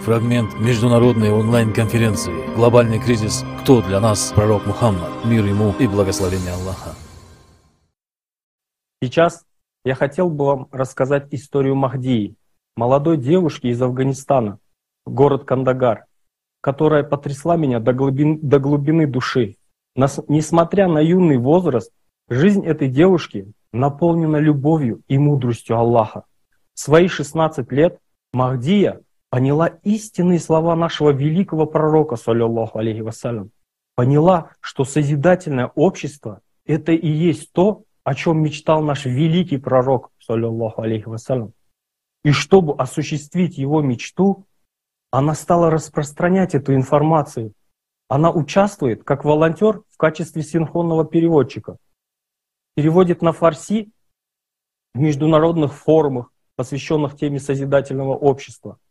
Фрагмент международной онлайн-конференции «Глобальный кризис. Кто для нас пророк Мухаммад? Мир ему и благословение Аллаха». Сейчас я хотел бы вам рассказать историю Махдии, молодой девушки из Афганистана, город Кандагар, которая потрясла меня до глубины, до глубины души. Нас, несмотря на юный возраст, жизнь этой девушки наполнена любовью и мудростью Аллаха. В свои 16 лет Махдия поняла истинные слова нашего великого пророка, саллиллаху алейхи вассалям. Поняла, что созидательное общество — это и есть то, о чем мечтал наш великий пророк, саллиллаху алейхи вассалям. И чтобы осуществить его мечту, она стала распространять эту информацию. Она участвует как волонтер в качестве синхронного переводчика. Переводит на фарси в международных форумах, посвященных теме созидательного общества –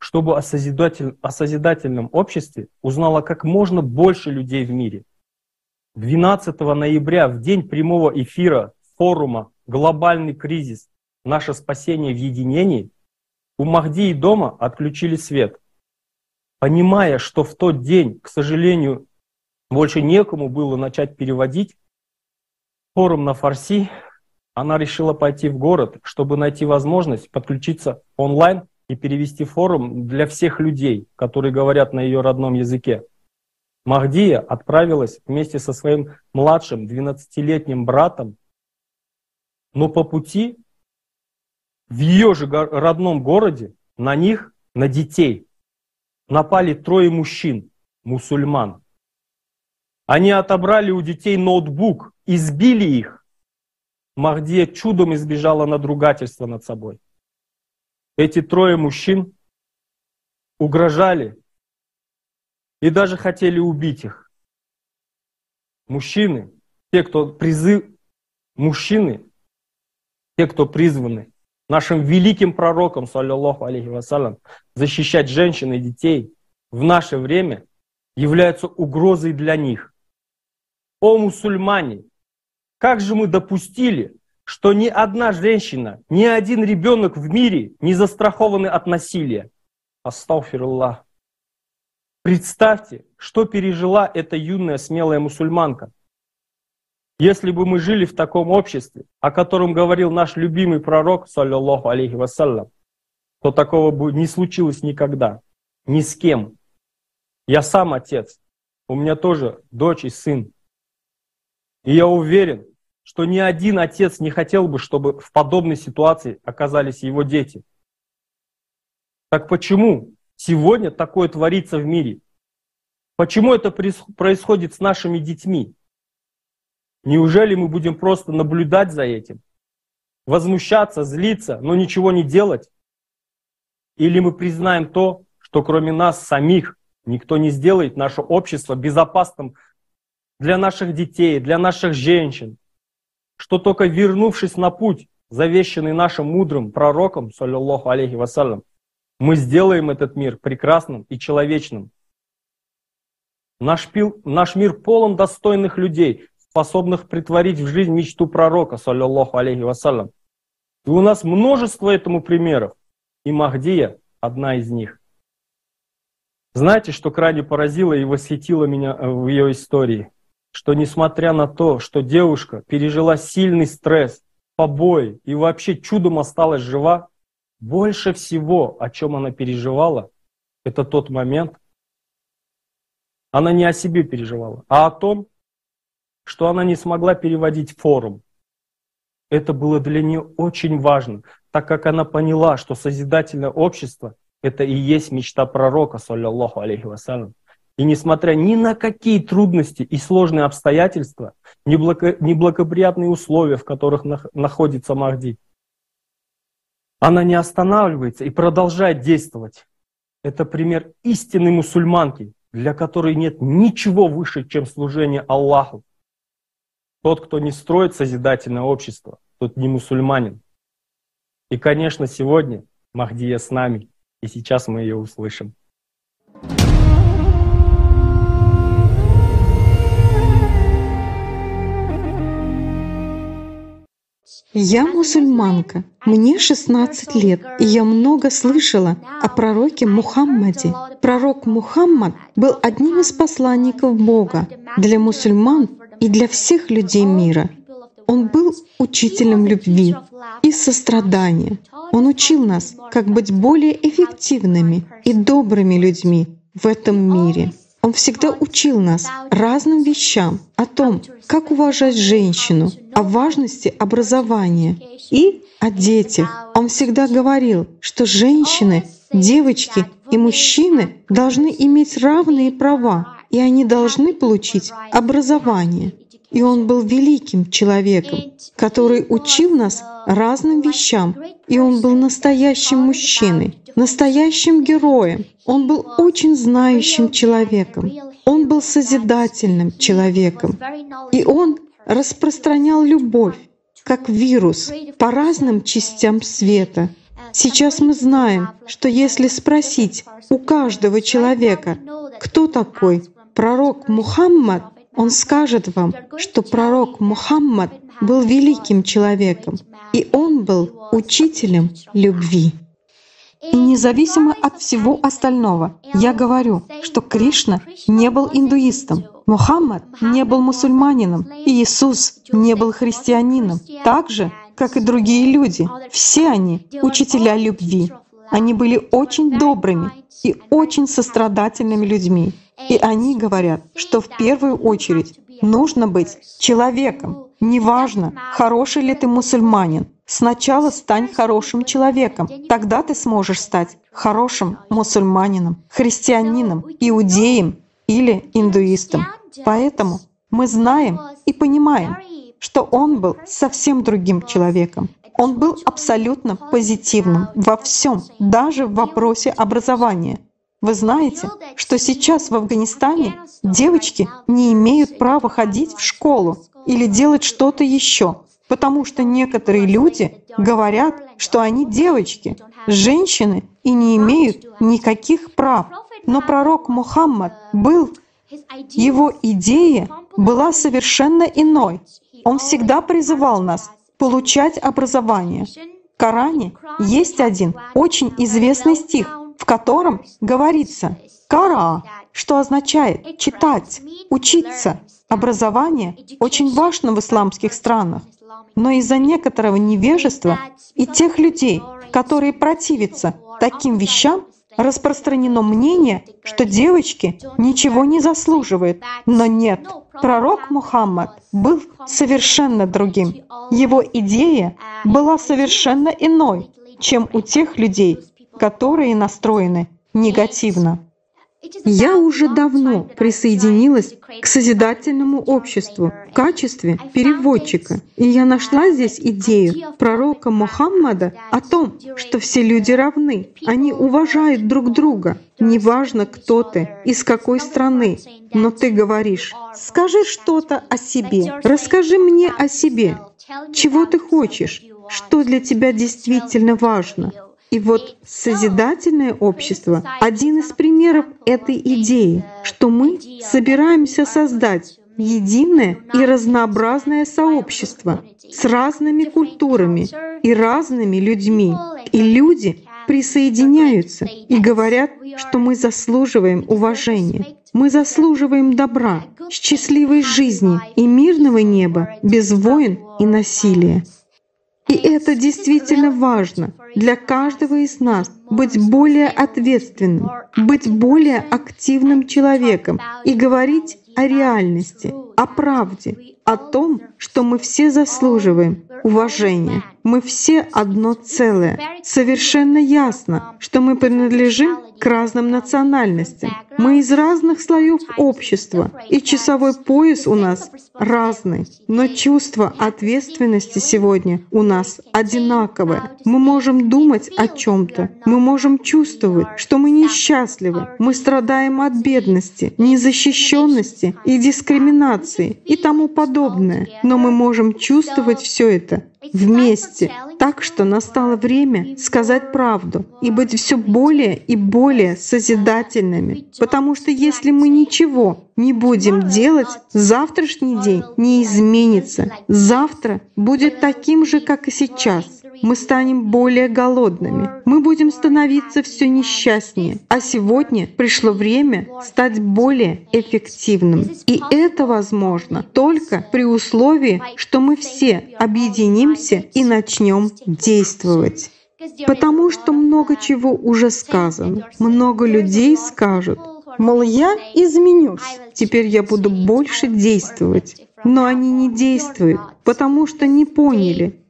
чтобы о, созидатель, о созидательном обществе узнало как можно больше людей в мире. 12 ноября, в день прямого эфира форума «Глобальный кризис. Наше спасение в единении», у Махди и дома отключили свет. Понимая, что в тот день, к сожалению, больше некому было начать переводить форум на фарси, она решила пойти в город, чтобы найти возможность подключиться онлайн и перевести форум для всех людей, которые говорят на ее родном языке. Махдия отправилась вместе со своим младшим 12-летним братом, но по пути в ее же родном городе на них, на детей, напали трое мужчин, мусульман. Они отобрали у детей ноутбук, избили их. Махдия чудом избежала надругательства над собой. Эти трое мужчин угрожали и даже хотели убить их. Мужчины, те, кто призыв, мужчины, те, кто призваны нашим великим пророком, саллиллаху алейхи вассалям, защищать женщин и детей в наше время, являются угрозой для них. О мусульмане, как же мы допустили, что ни одна женщина, ни один ребенок в мире не застрахованы от насилия. Астауфируллах. Представьте, что пережила эта юная смелая мусульманка. Если бы мы жили в таком обществе, о котором говорил наш любимый пророк, саллиллаху алейхи вассалям, то такого бы не случилось никогда, ни с кем. Я сам отец, у меня тоже дочь и сын. И я уверен, что ни один отец не хотел бы, чтобы в подобной ситуации оказались его дети. Так почему сегодня такое творится в мире? Почему это происходит с нашими детьми? Неужели мы будем просто наблюдать за этим? Возмущаться, злиться, но ничего не делать? Или мы признаем то, что кроме нас самих никто не сделает наше общество безопасным для наших детей, для наших женщин, что только вернувшись на путь, завещанный нашим мудрым пророком, саллиллаху алейхи вассалям, мы сделаем этот мир прекрасным и человечным. Наш, пил, наш мир полон достойных людей, способных притворить в жизнь мечту пророка, саллиллаху алейхи вассалям. И у нас множество этому примеров. И Махдия одна из них. Знаете, что крайне поразило и восхитило меня в ее истории? Что несмотря на то, что девушка пережила сильный стресс, побои и вообще чудом осталась жива, больше всего, о чем она переживала, это тот момент, она не о себе переживала, а о том, что она не смогла переводить форум. Это было для нее очень важно, так как она поняла, что созидательное общество – это и есть мечта пророка, саллиллаху алейхи вассалям. И несмотря ни на какие трудности и сложные обстоятельства, неблагоприятные условия, в которых находится Махди, она не останавливается и продолжает действовать. Это пример истинной мусульманки, для которой нет ничего выше, чем служение Аллаху. Тот, кто не строит созидательное общество, тот не мусульманин. И, конечно, сегодня Махдия с нами, и сейчас мы ее услышим. Я мусульманка, мне 16 лет, и я много слышала о пророке Мухаммаде. Пророк Мухаммад был одним из посланников Бога для мусульман и для всех людей мира. Он был учителем любви и сострадания. Он учил нас, как быть более эффективными и добрыми людьми в этом мире. Он всегда учил нас разным вещам о том, как уважать женщину, о важности образования и о детях. Он всегда говорил, что женщины, девочки и мужчины должны иметь равные права, и они должны получить образование. И он был великим человеком, который учил нас разным вещам. И он был настоящим мужчиной, настоящим героем. Он был очень знающим человеком. Он был созидательным человеком. И он распространял любовь, как вирус, по разным частям света. Сейчас мы знаем, что если спросить у каждого человека, кто такой пророк Мухаммад, он скажет вам, что пророк Мухаммад был великим человеком, и он был учителем любви. И независимо от всего остального, я говорю, что Кришна не был индуистом, Мухаммад не был мусульманином, и Иисус не был христианином, так же, как и другие люди. Все они — учителя любви. Они были очень добрыми и очень сострадательными людьми. И они говорят, что в первую очередь нужно быть человеком. Неважно, хороший ли ты мусульманин, сначала стань хорошим человеком. Тогда ты сможешь стать хорошим мусульманином, христианином, иудеем или индуистом. Поэтому мы знаем и понимаем, что он был совсем другим человеком. Он был абсолютно позитивным во всем, даже в вопросе образования — вы знаете, что сейчас в Афганистане девочки не имеют права ходить в школу или делать что-то еще, потому что некоторые люди говорят, что они девочки, женщины и не имеют никаких прав. Но пророк Мухаммад был, его идея была совершенно иной. Он всегда призывал нас получать образование. В Коране есть один очень известный стих, в котором говорится «кара», что означает «читать», «учиться». Образование очень важно в исламских странах, но из-за некоторого невежества и тех людей, которые противятся таким вещам, распространено мнение, что девочки ничего не заслуживают. Но нет, пророк Мухаммад был совершенно другим. Его идея была совершенно иной, чем у тех людей, которые настроены негативно. Я уже давно присоединилась к созидательному обществу в качестве переводчика, и я нашла здесь идею пророка Мухаммада о том, что все люди равны, они уважают друг друга. Неважно, кто ты, из какой страны, но ты говоришь, скажи что-то о себе, расскажи мне о себе, чего ты хочешь, что для тебя действительно важно — и вот созидательное общество — один из примеров этой идеи, что мы собираемся создать единое и разнообразное сообщество с разными культурами и разными людьми. И люди присоединяются и говорят, что мы заслуживаем уважения, мы заслуживаем добра, счастливой жизни и мирного неба без войн и насилия. И это действительно важно для каждого из нас быть более ответственным, быть более активным человеком и говорить о реальности, о правде, о том, что мы все заслуживаем уважения. Мы все одно целое. Совершенно ясно, что мы принадлежим к разным национальностям. Мы из разных слоев общества, и часовой пояс у нас разный. Но чувство ответственности сегодня у нас одинаковое. Мы можем думать о чем-то, мы можем чувствовать, что мы несчастливы, мы страдаем от бедности, незащищенности и дискриминации и тому подобное. Но мы можем чувствовать все это вместе. Так что настало время сказать правду и быть все более и более созидательными. Потому что если мы ничего не будем делать, завтрашний день не изменится. Завтра будет таким же, как и сейчас мы станем более голодными, мы будем становиться все несчастнее. А сегодня пришло время стать более эффективным. И это возможно только при условии, что мы все объединимся и начнем действовать. Потому что много чего уже сказано. Много людей скажут, мол, я изменюсь, теперь я буду больше действовать. Но они не действуют, потому что не поняли,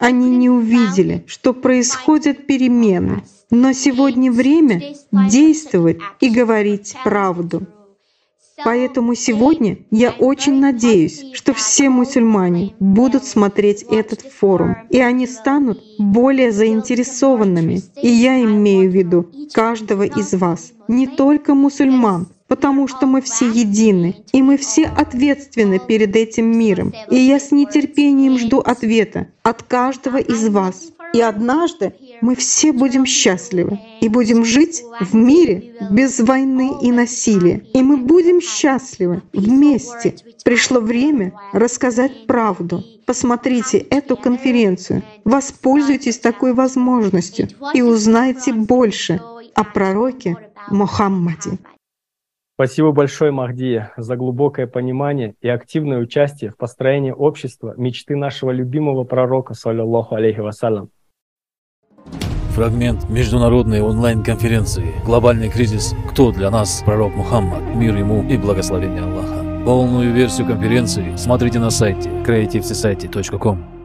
они не увидели, что происходят перемены. Но сегодня время действовать и говорить правду. Поэтому сегодня я очень надеюсь, что все мусульмане будут смотреть этот форум, и они станут более заинтересованными. И я имею в виду каждого из вас, не только мусульман, потому что мы все едины, и мы все ответственны перед этим миром. И я с нетерпением жду ответа от каждого из вас. И однажды мы все будем счастливы и будем жить в мире без войны и насилия. И мы будем счастливы вместе. Пришло время рассказать правду. Посмотрите эту конференцию, воспользуйтесь такой возможностью и узнайте больше о пророке Мухаммаде. Спасибо большое, Махдия, за глубокое понимание и активное участие в построении общества мечты нашего любимого пророка, саллиллаху алейхи вассалям. Фрагмент международной онлайн-конференции «Глобальный кризис. Кто для нас пророк Мухаммад? Мир ему и благословение Аллаха». Полную версию конференции смотрите на сайте creativesociety.com.